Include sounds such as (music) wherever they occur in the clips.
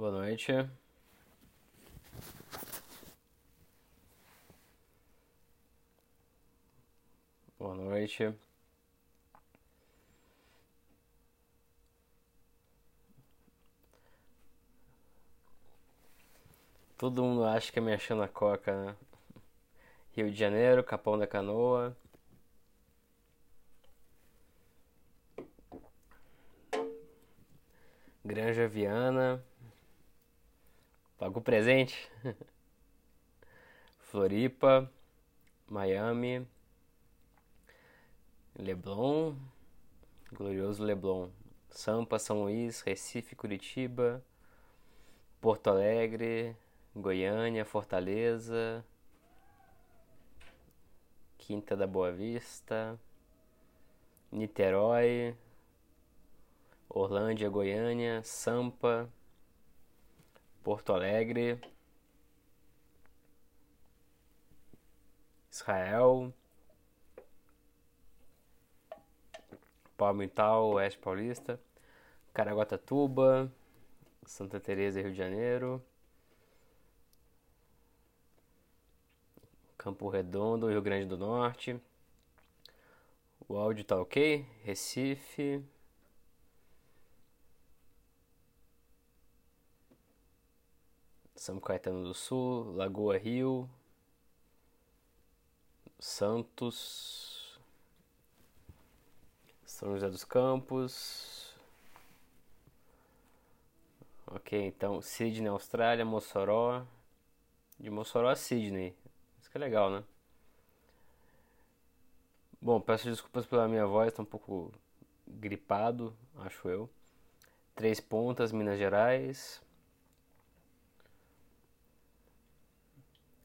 Boa noite. Boa noite. Todo mundo acha que é me achando a coca, né? Rio de Janeiro, Capão da Canoa. Granja Viana. Pago presente. (laughs) Floripa, Miami, Leblon, glorioso Leblon, Sampa, São Luís, Recife, Curitiba, Porto Alegre, Goiânia, Fortaleza, Quinta da Boa Vista, Niterói, Orlândia, Goiânia, Sampa, Porto Alegre, Israel, Palmital, Oeste Paulista, Caraguatatuba, Santa Teresa, Rio de Janeiro, Campo Redondo, Rio Grande do Norte. O áudio tá ok? Recife. São Caetano do Sul, Lagoa Rio, Santos, São José dos Campos. Ok, então Sydney, Austrália, Mossoró. De Mossoró a Sydney. Isso que é legal, né? Bom, peço desculpas pela minha voz, tá um pouco gripado, acho eu. Três Pontas, Minas Gerais.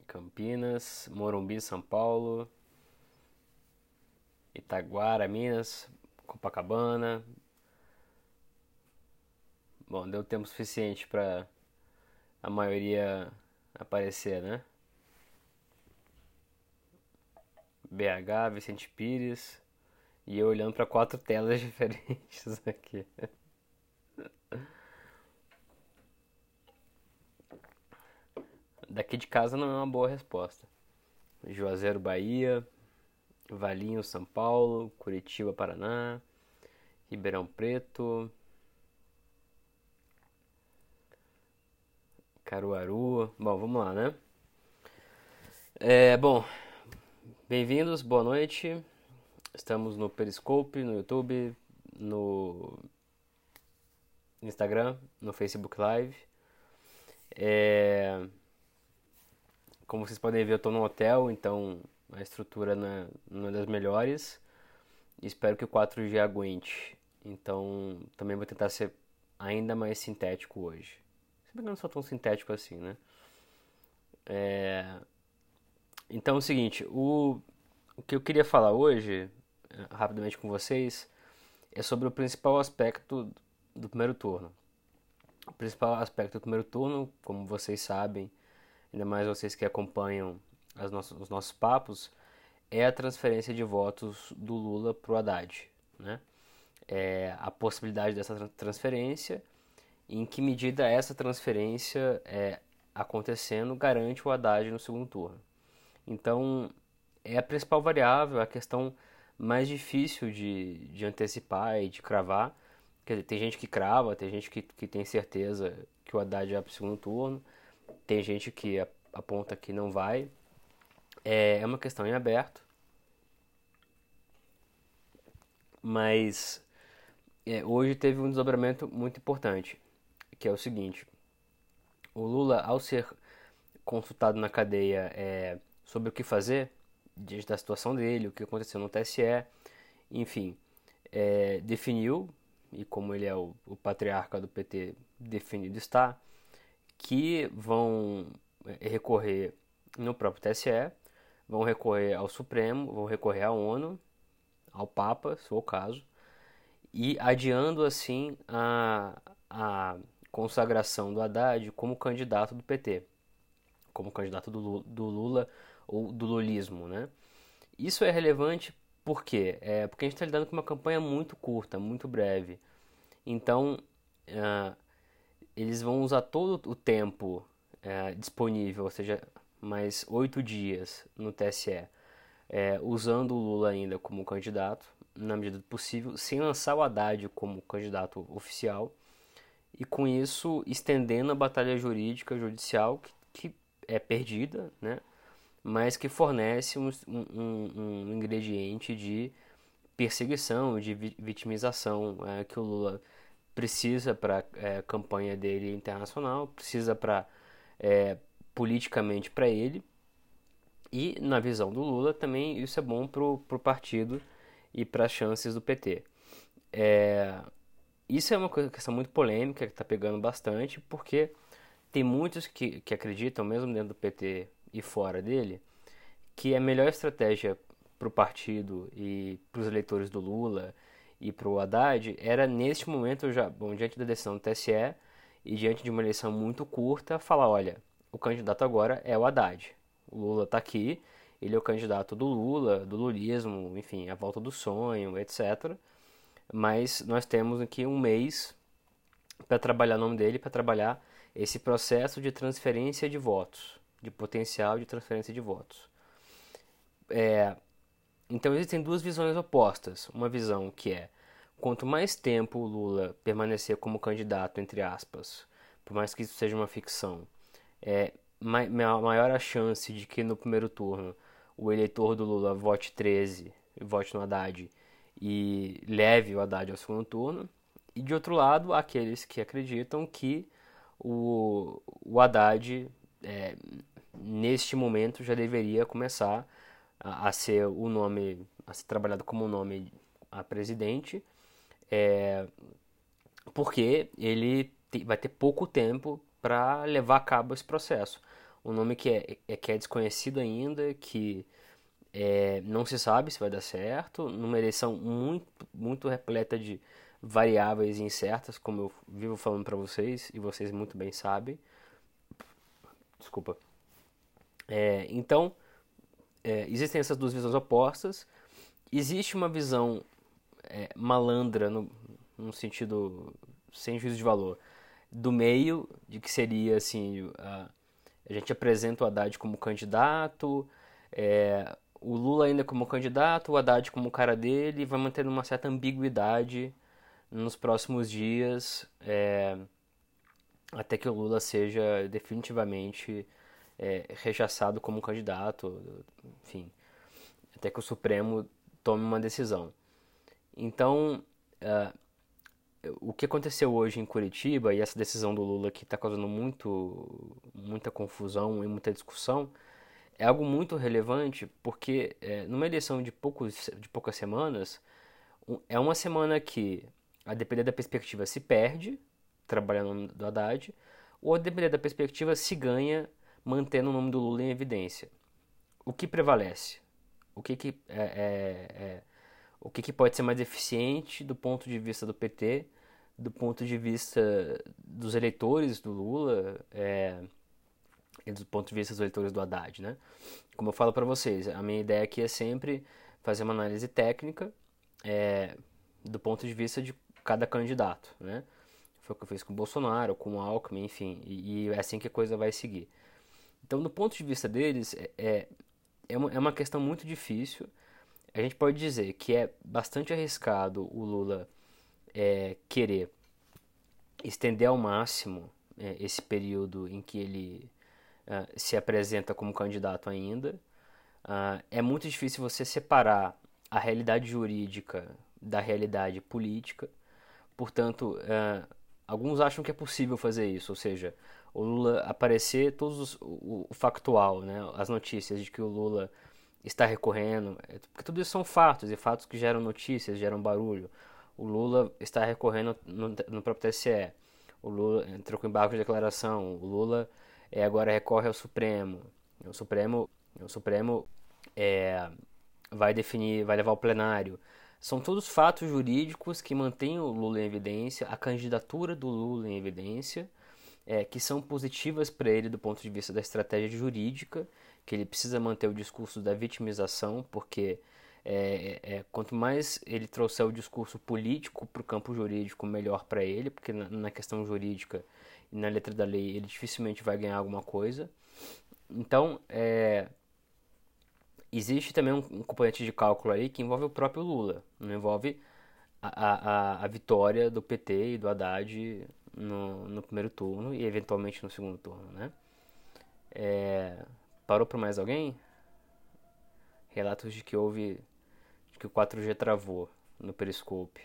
Campinas, Morumbi, São Paulo, Itaguara, Minas, Copacabana. Bom, deu tempo suficiente para a maioria aparecer, né? BH, Vicente Pires e eu olhando para quatro telas (laughs) diferentes aqui. Daqui de casa não é uma boa resposta. Juazeiro, Bahia, Valinho, São Paulo, Curitiba, Paraná, Ribeirão Preto, Caruaru. Bom, vamos lá, né? É, bom, bem-vindos, boa noite. Estamos no Periscope, no YouTube, no Instagram, no Facebook Live. É... Como vocês podem ver, eu estou no hotel, então a estrutura não é, não é das melhores. Espero que o 4G aguente. Então também vou tentar ser ainda mais sintético hoje. Se bem que eu não sou tão sintético assim, né? É... Então é o seguinte, o... o que eu queria falar hoje, é, rapidamente com vocês, é sobre o principal aspecto do primeiro turno. O principal aspecto do primeiro turno, como vocês sabem, ainda mais vocês que acompanham nossos, os nossos papos, é a transferência de votos do Lula para o Haddad. Né? É a possibilidade dessa transferência, em que medida essa transferência é, acontecendo garante o Haddad no segundo turno. Então, é a principal variável, a questão mais difícil de, de antecipar e de cravar. Quer dizer, tem gente que crava, tem gente que, que tem certeza que o Haddad vai para o segundo turno, tem gente que aponta que não vai. É, é uma questão em aberto. Mas é, hoje teve um desdobramento muito importante, que é o seguinte: o Lula, ao ser consultado na cadeia é, sobre o que fazer diante da situação dele, o que aconteceu no TSE, enfim, é, definiu e como ele é o, o patriarca do PT definido está, que vão é, recorrer no próprio TSE, vão recorrer ao Supremo, vão recorrer à ONU, ao Papa, se for o caso, e adiando assim a, a consagração do Haddad como candidato do PT, como candidato do do Lula ou do lulismo, né? Isso é relevante por quê? É porque a gente está lidando com uma campanha muito curta, muito breve. Então, uh, eles vão usar todo o tempo é, disponível, ou seja, mais oito dias no TSE, é, usando o Lula ainda como candidato, na medida do possível, sem lançar o Haddad como candidato oficial, e com isso estendendo a batalha jurídica judicial que, que é perdida, né? mas que fornece um, um, um ingrediente de perseguição, de vitimização é, que o Lula precisa para a é, campanha dele internacional, precisa para é, politicamente para ele e na visão do Lula também isso é bom para o partido e para as chances do PT. É, isso é uma questão muito polêmica que está pegando bastante porque tem muitos que, que acreditam, mesmo dentro do PT e fora dele, que a melhor estratégia para o partido e para os eleitores do Lula e para o Haddad era neste momento já, bom, diante da decisão do TSE e diante de uma eleição muito curta, falar, olha, o candidato agora é o Haddad. O Lula está aqui, ele é o candidato do Lula, do lulismo, enfim, a volta do sonho, etc. Mas nós temos aqui um mês para trabalhar o nome dele, para trabalhar esse processo de transferência de votos, de potencial de transferência de votos. É, então existem duas visões opostas. Uma visão que é quanto mais tempo o Lula permanecer como candidato, entre aspas, por mais que isso seja uma ficção, é maior a chance de que no primeiro turno o eleitor do Lula vote 13, vote no Haddad e leve o Haddad ao segundo turno. E de outro lado, aqueles que acreditam que o, o Haddad, é, neste momento, já deveria começar a, a, ser o nome, a ser trabalhado como nome a presidente, é, porque ele te, vai ter pouco tempo para levar a cabo esse processo. Um nome que é, é que é desconhecido ainda, que é, não se sabe se vai dar certo, numa eleição muito, muito repleta de variáveis incertas, como eu vivo falando para vocês e vocês muito bem sabem. Desculpa. É, então, é, existem essas duas visões opostas. Existe uma visão é, malandra, no, no sentido sem juízo de valor, do meio, de que seria assim: a, a gente apresenta o Haddad como candidato, é, o Lula ainda como candidato, o Haddad como cara dele, vai mantendo uma certa ambiguidade nos próximos dias, é, até que o Lula seja definitivamente é, rechaçado como candidato, enfim, até que o Supremo tome uma decisão. Então, uh, o que aconteceu hoje em Curitiba e essa decisão do Lula que está causando muito, muita confusão e muita discussão é algo muito relevante porque é, numa eleição de, poucos, de poucas semanas é uma semana que a depender da perspectiva se perde trabalhando do Haddad ou a depender da perspectiva se ganha mantendo o nome do Lula em evidência. O que prevalece? O que, que, é, é, é, o que, que pode ser mais eficiente do ponto de vista do PT, do ponto de vista dos eleitores do Lula é, e do ponto de vista dos eleitores do Haddad, né? Como eu falo para vocês, a minha ideia aqui é sempre fazer uma análise técnica é, do ponto de vista de cada candidato, né? Foi o que eu fiz com o Bolsonaro, com o Alckmin, enfim, e, e é assim que a coisa vai seguir. Então, do ponto de vista deles, é, é, é, uma, é uma questão muito difícil. A gente pode dizer que é bastante arriscado o Lula é, querer estender ao máximo é, esse período em que ele uh, se apresenta como candidato ainda. Uh, é muito difícil você separar a realidade jurídica da realidade política. Portanto, uh, alguns acham que é possível fazer isso, ou seja, o Lula aparecer todos os, o, o, factual, né, as notícias de que o Lula está recorrendo, é, porque tudo isso são fatos e fatos que geram notícias, geram barulho. O Lula está recorrendo no, no próprio TSE. O Lula entrou com embargo de declaração. O Lula é, agora recorre ao Supremo. O Supremo, o Supremo é, vai definir, vai levar ao plenário. São todos fatos jurídicos que mantêm o Lula em evidência, a candidatura do Lula em evidência, é, que são positivas para ele do ponto de vista da estratégia jurídica, que ele precisa manter o discurso da vitimização, porque é, é, quanto mais ele trouxer o discurso político para o campo jurídico, melhor para ele, porque na, na, questão jurídica e na letra da lei ele dificilmente vai ganhar alguma coisa. Então, é, existe também um, um, componente de cálculo aí que envolve o próprio Lula, não envolve a, a, a vitória do PT e do Haddad no, no primeiro turno e eventualmente no segundo turno, né? É, parou para mais alguém? Relatos de que houve de que o 4G travou no Periscope.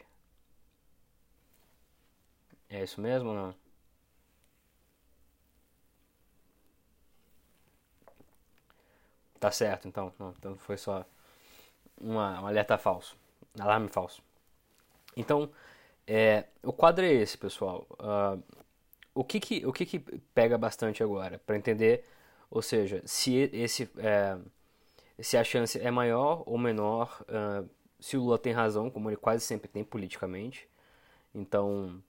É isso mesmo ou não? Tá certo, então. Não, então foi só uma, um alerta falso. Alarme falso. Então, é, o quadro é esse, pessoal. Uh, o que que, o que que pega bastante agora? Para entender, ou seja, se, esse, é, se a chance é maior ou menor, uh, se o Lula tem razão, como ele quase sempre tem politicamente. Então,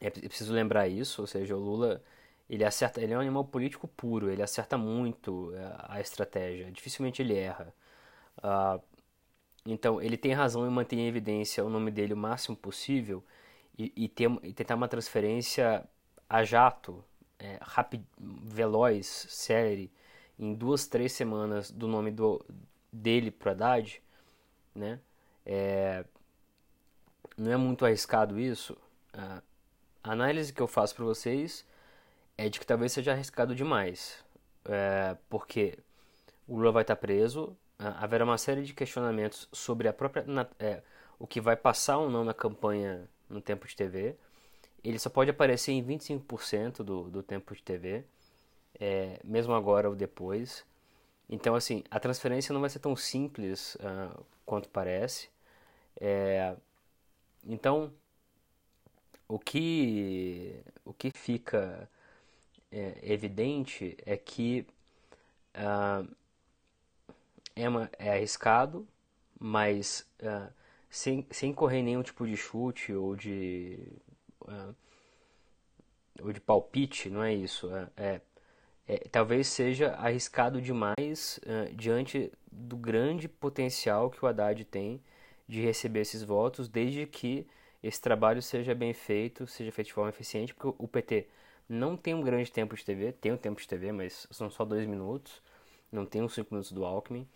é, é preciso lembrar isso, ou seja, o Lula ele acerta, ele é um animal político puro, ele acerta muito é, a estratégia, dificilmente ele erra. Uh, então, ele tem razão em manter em evidência o nome dele o máximo possível e, e, ter, e tentar uma transferência a jato, é, rápido, veloz, série, em duas, três semanas do nome do, dele para Haddad, né? É, não é muito arriscado isso. A análise que eu faço para vocês é de que talvez seja arriscado demais, é, porque o Lula vai estar preso, haverá uma série de questionamentos sobre a própria é, o que vai passar ou não na campanha no tempo de TV. Ele só pode aparecer em 25% do, do tempo de TV, é, mesmo agora ou depois. Então, assim, a transferência não vai ser tão simples uh, quanto parece. É, então, o que, o que fica é, evidente é que uh, é, é arriscado, mas uh, sem, sem correr nenhum tipo de chute ou de, uh, ou de palpite, não é isso. É, é, talvez seja arriscado demais diante do grande potencial que o Haddad tem de receber esses votos, desde que esse trabalho seja bem feito, seja feito de forma eficiente, porque o PT não tem um grande tempo de TV, tem um tempo de TV, mas são só dois minutos, não tem os cinco minutos do Alckmin.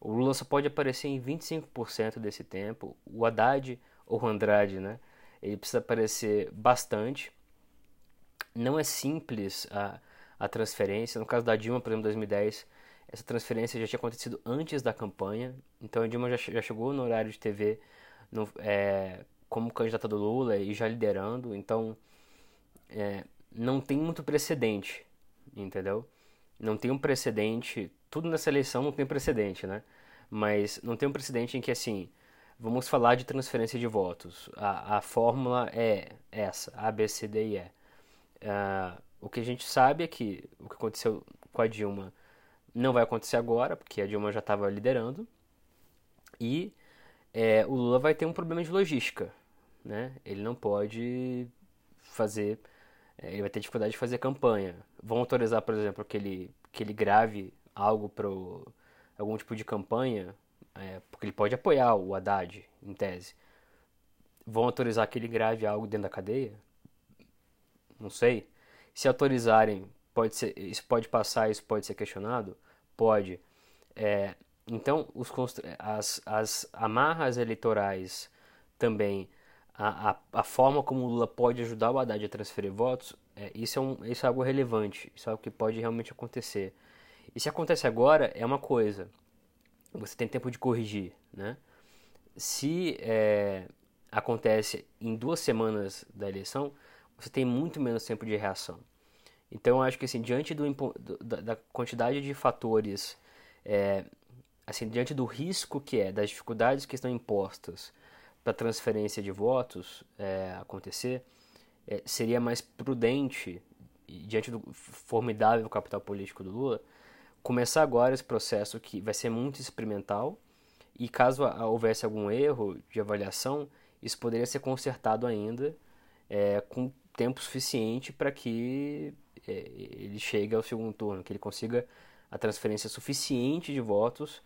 O Lula só pode aparecer em 25% desse tempo. O Haddad ou o Andrade, né? Ele precisa aparecer bastante. Não é simples a, a transferência. No caso da Dilma, por exemplo, em 2010, essa transferência já tinha acontecido antes da campanha. Então a Dilma já, já chegou no horário de TV no, é, como candidata do Lula e já liderando, então é, não tem muito precedente, entendeu? Não tem um precedente, tudo nessa eleição não tem precedente, né? Mas não tem um precedente em que, assim, vamos falar de transferência de votos. A, a fórmula é essa, A, B, C, D e E. Uh, o que a gente sabe é que o que aconteceu com a Dilma não vai acontecer agora, porque a Dilma já estava liderando. E é, o Lula vai ter um problema de logística. Né? Ele não pode fazer. É, ele vai ter dificuldade de fazer campanha. Vão autorizar, por exemplo, que ele, que ele grave algo para algum tipo de campanha, é, porque ele pode apoiar o Haddad, em tese. Vão autorizar que ele grave algo dentro da cadeia? Não sei. Se autorizarem, pode ser, isso pode passar, isso pode ser questionado? Pode. É, então, os, as, as amarras eleitorais também, a, a, a, forma como o Lula pode ajudar o Haddad a transferir votos, é, isso, é um, isso é algo relevante, isso é algo que pode realmente acontecer. E se acontece agora, é uma coisa, você tem tempo de corrigir, né? Se é, acontece em duas semanas da eleição, você tem muito menos tempo de reação. Então, eu acho que assim, diante do, da, da, quantidade de fatores é, assim, diante do risco que é, das dificuldades que estão impostas para transferência de votos é, acontecer, é, seria mais prudente, diante do formidável capital político do Lula, começar agora esse processo que vai ser muito experimental e caso houvesse algum erro de avaliação, isso poderia ser consertado ainda é, com tempo suficiente para que é, ele chegue ao segundo turno, que ele consiga a transferência suficiente de votos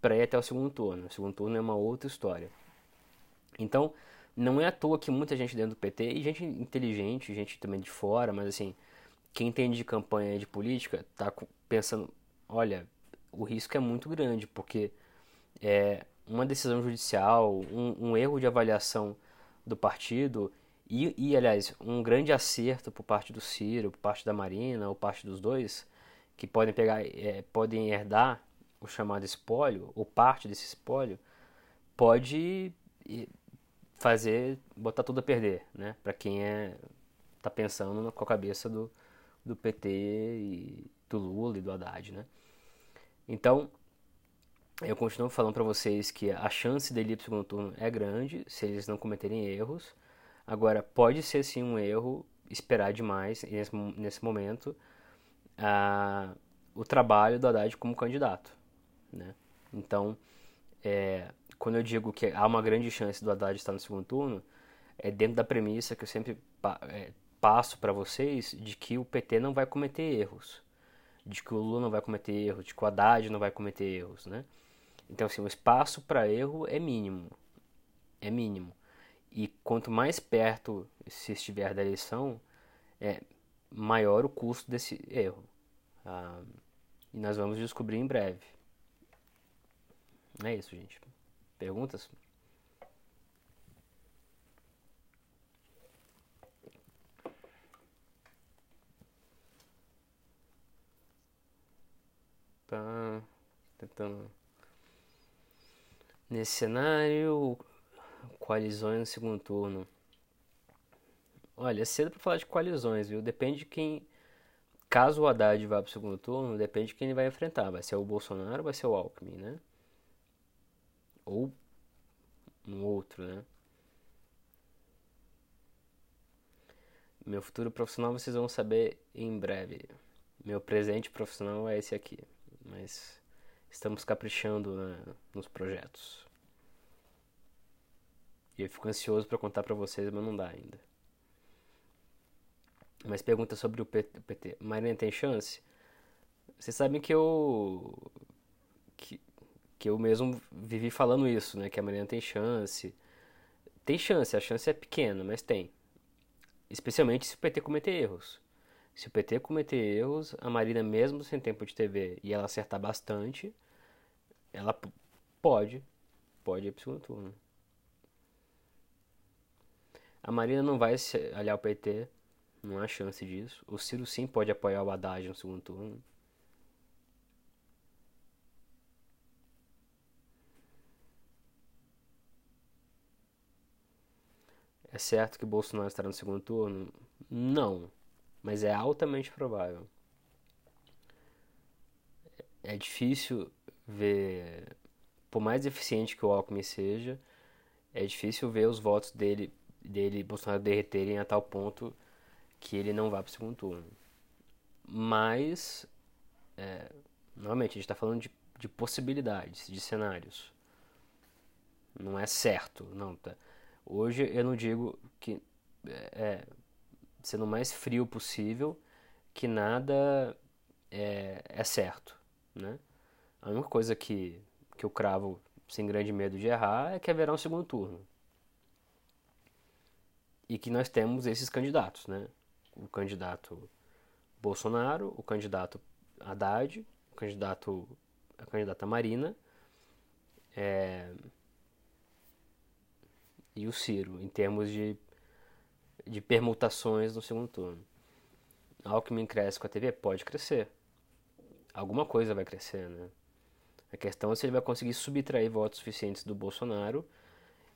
para ir até o segundo turno. O segundo turno é uma outra história. Então, não é à toa que muita gente dentro do PT, e gente inteligente, gente também de fora, mas assim, quem entende de campanha e de política, tá pensando, olha, o risco é muito grande, porque é, uma decisão judicial, um, um erro de avaliação do partido e, e, aliás, um grande acerto por parte do Ciro, por parte da Marina, ou parte dos dois, que podem pegar, é, podem herdar o chamado espólio, ou parte desse espólio, pode fazer, botar tudo a perder, né? Para quem é tá pensando com a cabeça do, do PT e do Lula e do Haddad, né? Então, eu continuo falando para vocês que a chance dele ir para o segundo turno é grande, se eles não cometerem erros. Agora, pode ser sim um erro esperar demais nesse, nesse momento uh, o trabalho do Haddad como candidato. Né? Então, é, quando eu digo que há uma grande chance do Haddad estar no segundo turno, é dentro da premissa que eu sempre é, passo para vocês de que o PT não vai cometer erros, de que o Lula não vai cometer erros, de que o Haddad não vai cometer erros, né? Então, assim, o espaço para erro é mínimo, é mínimo. E quanto mais perto se estiver da eleição, é maior o custo desse erro. Ah, e nós vamos descobrir em breve. É isso, gente. Perguntas? Tá tentando. Nesse cenário, coalizões no segundo turno. Olha, é cedo para falar de coalizões, viu? Depende de quem. Caso o Haddad vá para o segundo turno, depende de quem ele vai enfrentar. Vai ser o Bolsonaro ou vai ser o Alckmin, né? Ou um outro, né? Meu futuro profissional vocês vão saber em breve. Meu presente profissional é esse aqui. Mas estamos caprichando né, nos projetos. E eu fico ansioso para contar para vocês, mas não dá ainda. Mas pergunta sobre o PT. Marina tem chance? Vocês sabem que eu que, que eu mesmo vivi falando isso, né? Que a Marina tem chance. Tem chance, a chance é pequena, mas tem. Especialmente se o PT cometer erros. Se o PT cometer erros, a Marina, mesmo sem tempo de TV, e ela acertar bastante, ela pode, pode ir pro segundo turno. A Marina não vai aliar ao PT, não há chance disso. O Ciro sim pode apoiar o Haddad no segundo turno. É certo que Bolsonaro estará no segundo turno? Não, mas é altamente provável. É difícil ver, por mais eficiente que o Alckmin seja, é difícil ver os votos dele, dele Bolsonaro derreterem a tal ponto que ele não vá para o segundo turno. Mas, é, novamente, a gente está falando de, de possibilidades, de cenários. Não é certo, não tá. Hoje eu não digo que é, sendo o mais frio possível que nada é, é certo, né? A única coisa que, que eu cravo sem grande medo de errar é que haverá um segundo turno. E que nós temos esses candidatos, né? O candidato Bolsonaro, o candidato Haddad, o candidato, a candidata Marina é, e o Ciro, em termos de, de permutações no segundo turno. Alckmin cresce com a TV? Pode crescer. Alguma coisa vai crescer, né? A questão é se ele vai conseguir subtrair votos suficientes do Bolsonaro,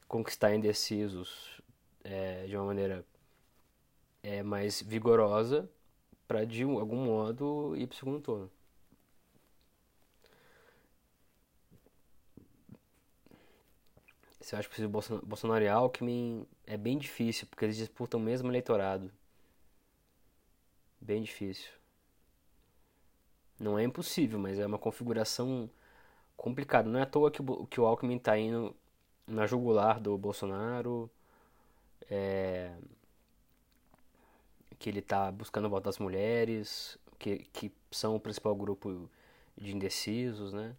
conquistar indecisos é, de uma maneira é, mais vigorosa, para de algum modo ir para o segundo turno. Se eu acho possível Bolsonaro e Alckmin, é bem difícil, porque eles disputam o mesmo eleitorado. Bem difícil. Não é impossível, mas é uma configuração complicado. Não é à toa que o, que o Alckmin está indo na jugular do Bolsonaro, é, que ele está buscando a volta das mulheres, que, que são o principal grupo de indecisos, né?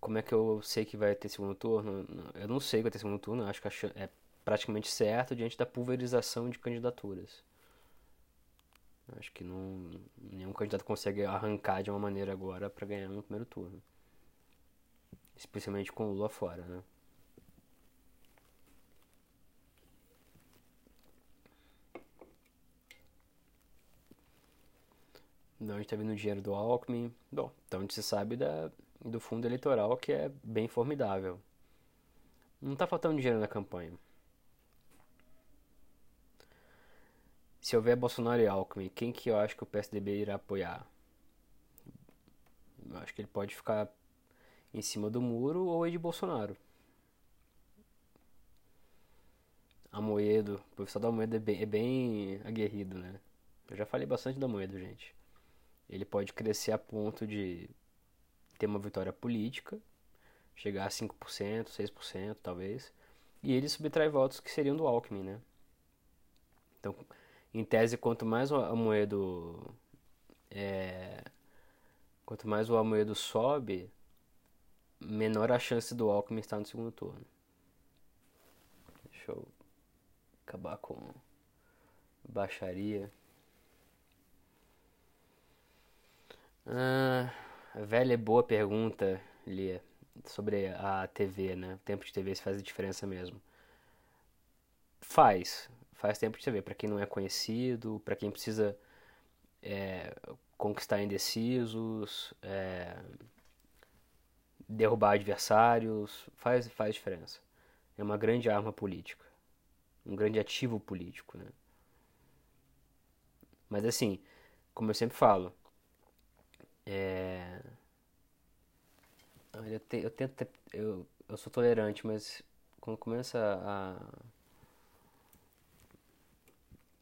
Como é que eu sei que vai ter segundo turno? Eu não sei que vai ter segundo turno, acho que é praticamente certo diante da pulverização de candidaturas. Acho que não, nenhum candidato consegue arrancar de uma maneira agora para ganhar no primeiro turno. Especialmente com o Lula fora, né? De onde está vindo o dinheiro do Alckmin? Bom, então onde se sabe da, do fundo eleitoral que é bem formidável. Não está faltando dinheiro na campanha. Se houver Bolsonaro e Alckmin, quem que eu acho que o PSDB irá apoiar? Eu acho que ele pode ficar em cima do muro ou é de Bolsonaro. Amoedo, o professor da Amoedo é bem, é bem aguerrido, né? Eu já falei bastante da Amoedo, gente. Ele pode crescer a ponto de ter uma vitória política, chegar a 5%, 6% talvez, e ele subtrai votos que seriam do Alckmin, né? Então, em tese, quanto mais o Amoedo é, quanto mais o Amoedo sobe, menor a chance do Alckmin estar no segundo turno. Deixa eu acabar com baixaria. Ah, velha e boa pergunta, Lia, sobre a TV, né? O tempo de TV se faz diferença mesmo. Faz, faz tempo de TV. Para quem não é conhecido, para quem precisa é, conquistar indecisos, é, derrubar adversários, faz, faz diferença. É uma grande arma política, um grande ativo político, né? Mas assim, como eu sempre falo, é... Eu, te, eu tento eu, eu sou tolerante, mas quando começa a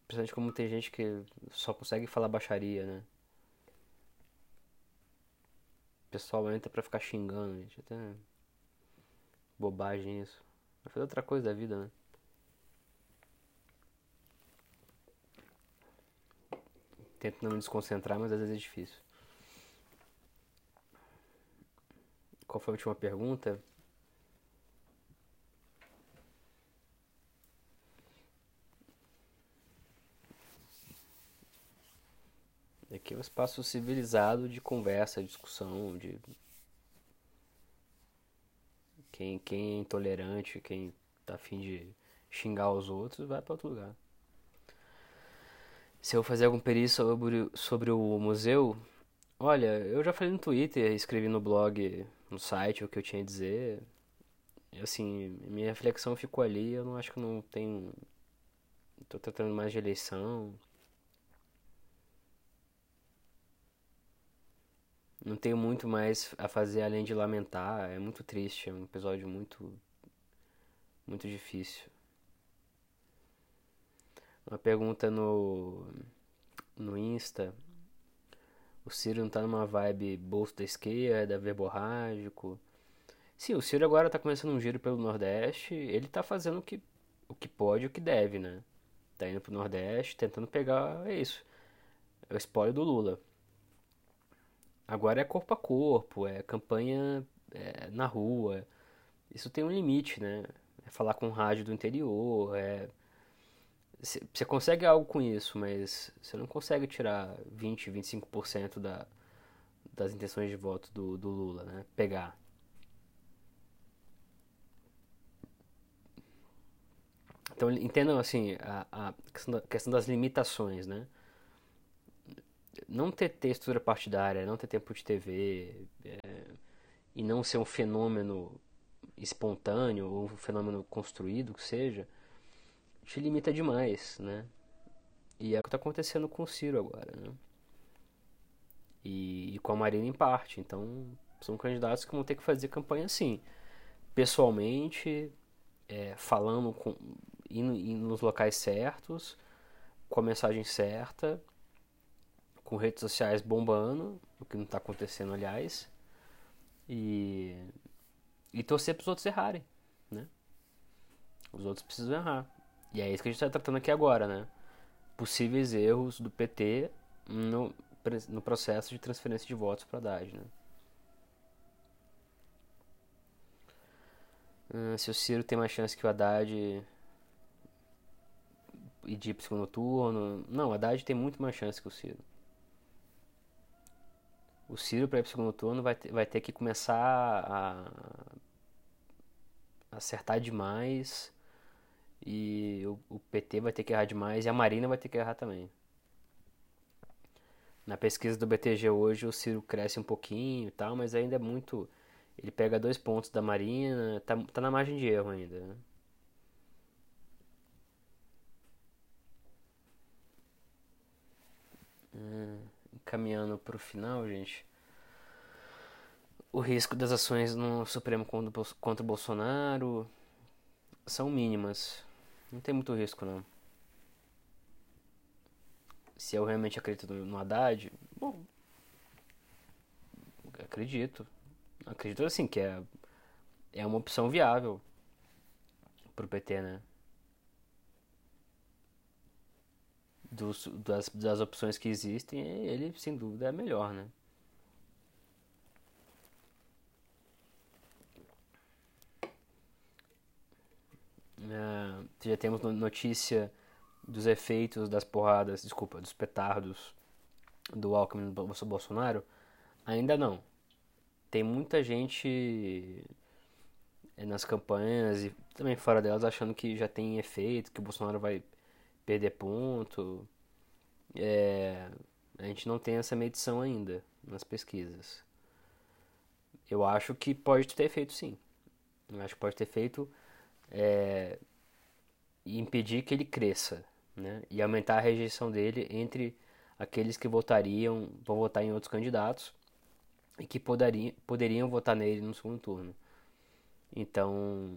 principalmente como tem gente que só consegue falar baixaria, né? O pessoal entra pra ficar xingando, gente. Até bobagem isso. Vai fazer outra coisa da vida, né? Tento não me desconcentrar, mas às vezes é difícil. Qual foi a última pergunta? Aqui é um espaço civilizado de conversa, discussão, de quem, quem é intolerante, quem tá afim de xingar os outros, vai para outro lugar. Se eu fazer algum perício sobre, sobre o museu, olha, eu já falei no Twitter, escrevi no blog no site o que eu tinha a dizer. Assim, minha reflexão ficou ali, eu não acho que não tenho. Tô tratando mais de eleição. Não tenho muito mais a fazer além de lamentar. É muito triste, é um episódio muito. muito difícil. Uma pergunta no. no Insta o Ciro não tá numa vibe bolso da esquerda, verborrágico. Sim, o Ciro agora tá começando um giro pelo Nordeste. Ele tá fazendo o que, o que pode e o que deve, né? Tá indo pro Nordeste, tentando pegar. É isso. É o espólio do Lula. Agora é corpo a corpo, é campanha é, na rua. Isso tem um limite, né? É falar com rádio do interior, é você consegue algo com isso, mas você não consegue tirar 20, 25% da, das intenções de voto do, do Lula, né? Pegar. Então, entendam assim, a, a questão, da, questão, das limitações, né? Não ter textura partidária, não ter tempo de TV, é, e não ser um fenômeno espontâneo ou um fenômeno construído, que seja, te limita demais, né? E é o que está acontecendo com o Ciro agora, né? E, e, com a Marina em parte. Então, são candidatos que vão ter que fazer campanha assim, pessoalmente, é, falando com, indo, indo nos locais certos, com a mensagem certa, com redes sociais bombando, o que não está acontecendo, aliás, e, e torcer para os outros errarem, né? Os outros precisam errar. E é isso que a gente está tratando aqui agora, né? Possíveis erros do PT no, no processo de transferência de votos para Haddad, né? Uh, se o Ciro tem mais chance que o Haddad, e de ir pro segundo turno. Não, o Haddad tem muito mais chance que o Ciro. O Ciro para ir pro segundo turno vai ter, vai ter que começar a acertar demais e o, o PT vai ter que errar demais e a Marina vai ter que errar também. Na pesquisa do BTG hoje o Ciro cresce um pouquinho e tal, mas ainda é muito. Ele pega dois pontos da Marina, tá, tá na margem de erro ainda. Né? Hum, caminhando para o final, gente. O risco das ações no Supremo contra, contra o Bolsonaro são mínimas. Não tem muito risco, não. Se eu realmente acredito no Haddad, bom. Acredito. Acredito assim que é, é uma opção viável pro PT, né? dos, das, das opções que existem, ele sem dúvida é melhor, né? Uh, já temos notícia dos efeitos das porradas, desculpa, dos petardos do Alckmin do Bolsonaro? Ainda não. Tem muita gente eh, nas campanhas e também fora delas achando que já tem efeito, que o Bolsonaro vai perder ponto. É, a gente não tem essa medição ainda nas pesquisas. Eu acho que pode ter feito sim. Eu acho que pode ter feito é, impedir que ele cresça né? e aumentar a rejeição dele entre aqueles que votariam, vão votar em outros candidatos e que poderiam, poderiam votar nele no segundo turno. Então,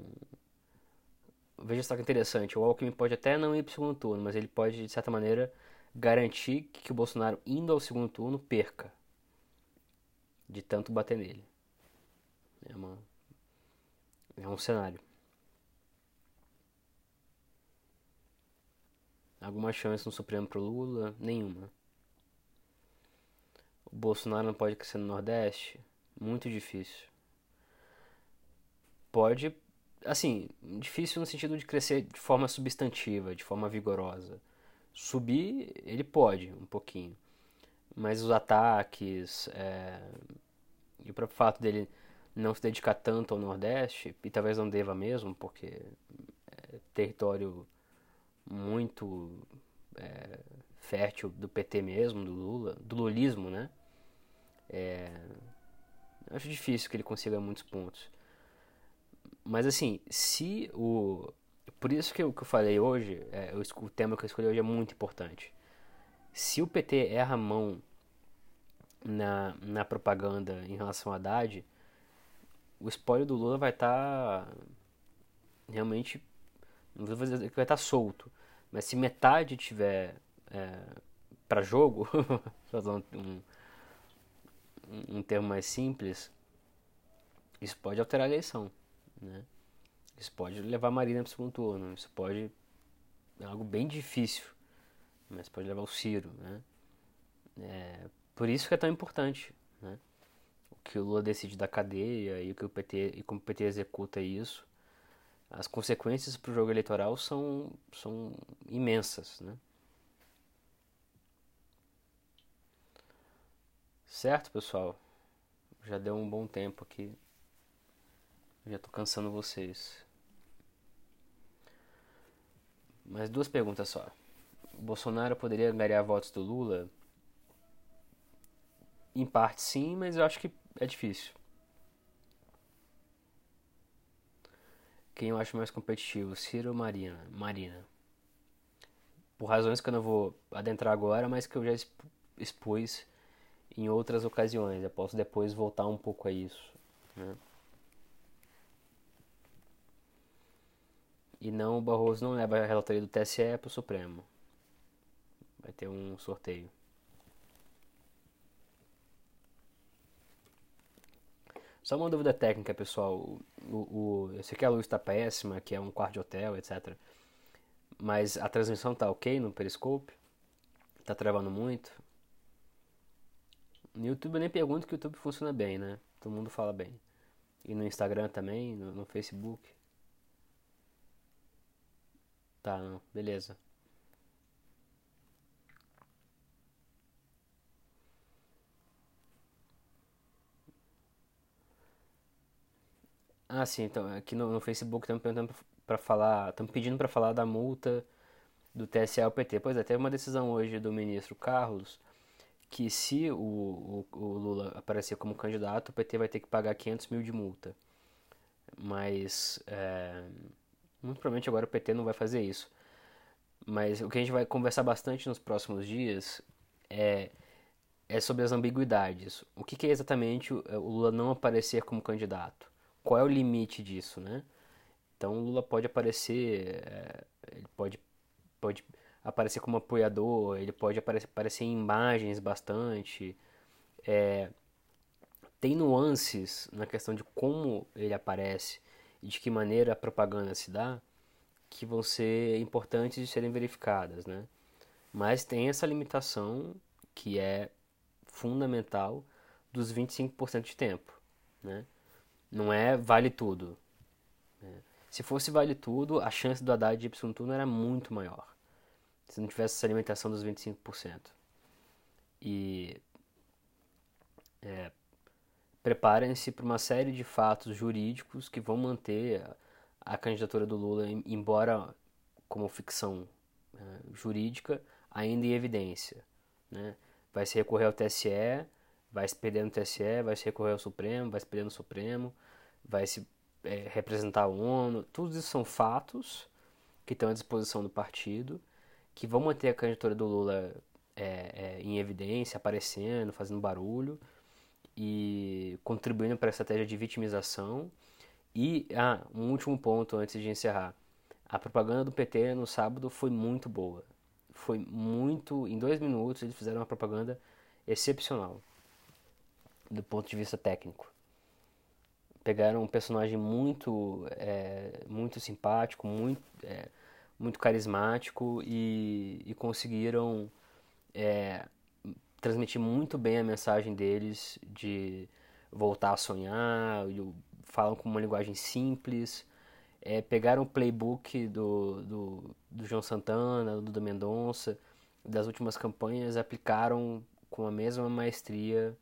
veja só que interessante, o Alckmin pode até não ir para o segundo turno, mas ele pode, de certa maneira, garantir que o Bolsonaro, indo ao segundo turno, perca. De tanto bater nele. É, uma, é um cenário. Alguma chance no Supremo pro Lula? Nenhuma. O Bolsonaro não pode crescer no Nordeste? Muito difícil. Pode assim, difícil no sentido de crescer de forma substantiva, de forma vigorosa. Subir, ele pode, um pouquinho. Mas os ataques é, e o próprio fato dele não se dedicar tanto ao Nordeste, e talvez não deva mesmo, porque é território muito é, fértil do PT mesmo, do Lula, do lulismo, né? É, acho difícil que ele consiga muitos pontos. Mas assim, se o. Por isso que eu, que eu falei hoje, é, o tema que eu escolhi hoje é muito importante. Se o PT erra a mão na, na propaganda em relação a Haddad, o espólio do Lula vai estar tá realmente. Não vou dizer que vai estar tá solto, mas se metade tiver é, para jogo, (laughs) usando um, um termo mais simples, isso pode alterar a eleição. Né? Isso pode levar a Marina para o segundo turno, isso pode. É algo bem difícil, mas pode levar o Ciro. Né? É, por isso que é tão importante né? o que o Lula decide da cadeia e, o que o PT, e como o PT executa isso. As consequências para o jogo eleitoral são, são imensas. Né? Certo, pessoal? Já deu um bom tempo aqui. Já tô cansando vocês. Mas duas perguntas só. O Bolsonaro poderia ganhar votos do Lula? Em parte sim, mas eu acho que é difícil. Quem eu acho mais competitivo, Ciro ou Marina? Marina. Por razões que eu não vou adentrar agora, mas que eu já expus em outras ocasiões. Eu posso depois voltar um pouco a isso. Né? E não, o Barroso não leva a relatoria do TSE para o Supremo. Vai ter um sorteio. Só uma dúvida técnica, pessoal. O, o, eu sei que a luz está péssima, que é um quarto de hotel, etc. Mas a transmissão tá ok no Periscope? Tá travando muito? No YouTube eu nem pergunto que o YouTube funciona bem, né? Todo mundo fala bem. E no Instagram também, no, no Facebook. Tá, não. Beleza. Ah, sim, então aqui no, no Facebook estamos perguntando para falar, estamos pedindo para falar da multa do TSE ao PT. Pois é, teve uma decisão hoje do ministro Carlos que se o, o, o, Lula aparecer como candidato, o PT vai ter que pagar 500 mil de multa. Mas, é, muito provavelmente agora o PT não vai fazer isso. Mas o que a gente vai conversar bastante nos próximos dias é, é sobre as ambiguidades. O que, que é exatamente o Lula não aparecer como candidato? Qual é o limite disso, né? Então o Lula pode aparecer, é, ele pode, pode aparecer como apoiador, ele pode aparecer, aparecer em imagens bastante. É, tem nuances na questão de como ele aparece e de que maneira a propaganda se dá que vão ser importantes de serem verificadas, né? Mas tem essa limitação que é fundamental dos 25% de tempo, né? Não é vale tudo. Né? Se fosse vale tudo, a chance do Haddad de para turno era muito maior se não tivesse essa alimentação dos 25%. E é, preparem-se para uma série de fatos jurídicos que vão manter a, a candidatura do Lula, embora como ficção é, jurídica, ainda em evidência. Né? Vai se recorrer ao TSE, vai se perder no TSE, vai se recorrer ao Supremo, vai se perder no Supremo, vai se é, representar a ONU. Tudo isso são fatos que estão à disposição do partido que vão manter a candidatura do Lula é, é, em evidência, aparecendo, fazendo barulho e contribuindo para a estratégia de vitimização. E, ah, um último ponto antes de encerrar. A propaganda do PT no sábado foi muito boa. Foi muito. Em dois minutos eles fizeram uma propaganda excepcional do ponto de vista técnico. Pegaram um personagem muito, é, muito simpático, muito, é, muito carismático e, e conseguiram é, transmitir muito bem a mensagem deles de voltar a sonhar, falam com uma linguagem simples, é, pegaram o playbook do, do, do João Santana, do Duda Mendonça, das últimas campanhas, aplicaram com a mesma maestria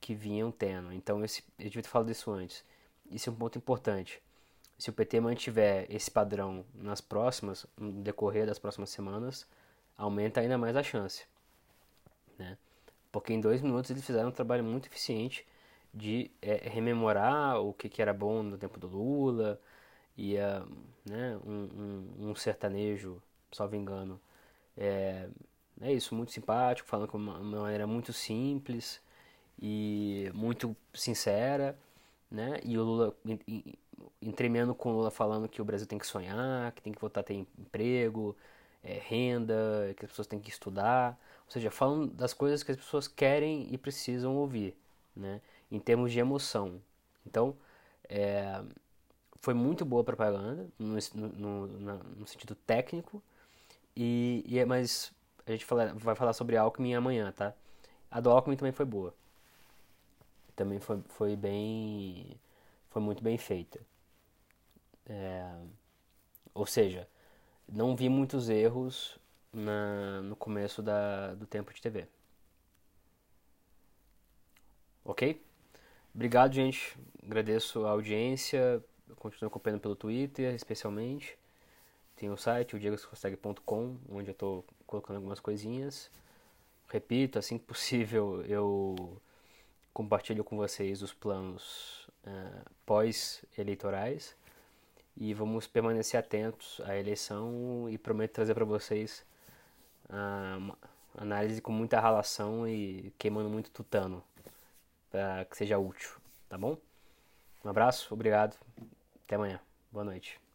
que vinham tendo. Então, esse, eu devia ter falado isso antes. Isso é um ponto importante se o PT mantiver esse padrão nas próximas, no decorrer das próximas semanas, aumenta ainda mais a chance. Né? Porque em dois minutos eles fizeram um trabalho muito eficiente de é, rememorar o que, que, era bom no tempo do Lula, e uh, né, um, um, um, sertanejo, só engano. É, é isso, muito simpático, falando de uma maneira muito simples e muito sincera, né? E o Lula entremeando com o Lula falando que o Brasil tem que sonhar, que tem que voltar a ter emprego, é, renda, que as pessoas têm que estudar. Ou seja, falando das coisas que as pessoas querem e precisam ouvir, né? Em termos de emoção. Então, é, foi muito boa a propaganda, no, no, no, no sentido técnico, e, e, é, mas a gente fala, vai falar sobre Alckmin amanhã, tá? A do Alckmin também foi boa. Também foi, foi bem foi muito bem feita. É, ou seja, não vi muitos erros na, no começo da, do tempo de TV. Ok? Obrigado, gente. Agradeço a audiência. Continuo acompanhando pelo Twitter, especialmente. Tem o site, o diegoseconsegue.com, onde eu estou colocando algumas coisinhas. Repito, assim que possível, eu compartilho com vocês os planos uh, pós-eleitorais e vamos permanecer atentos à eleição e prometo trazer para vocês uh, análise com muita relação e queimando muito tutano para que seja útil, tá bom? Um abraço, obrigado, até amanhã, boa noite.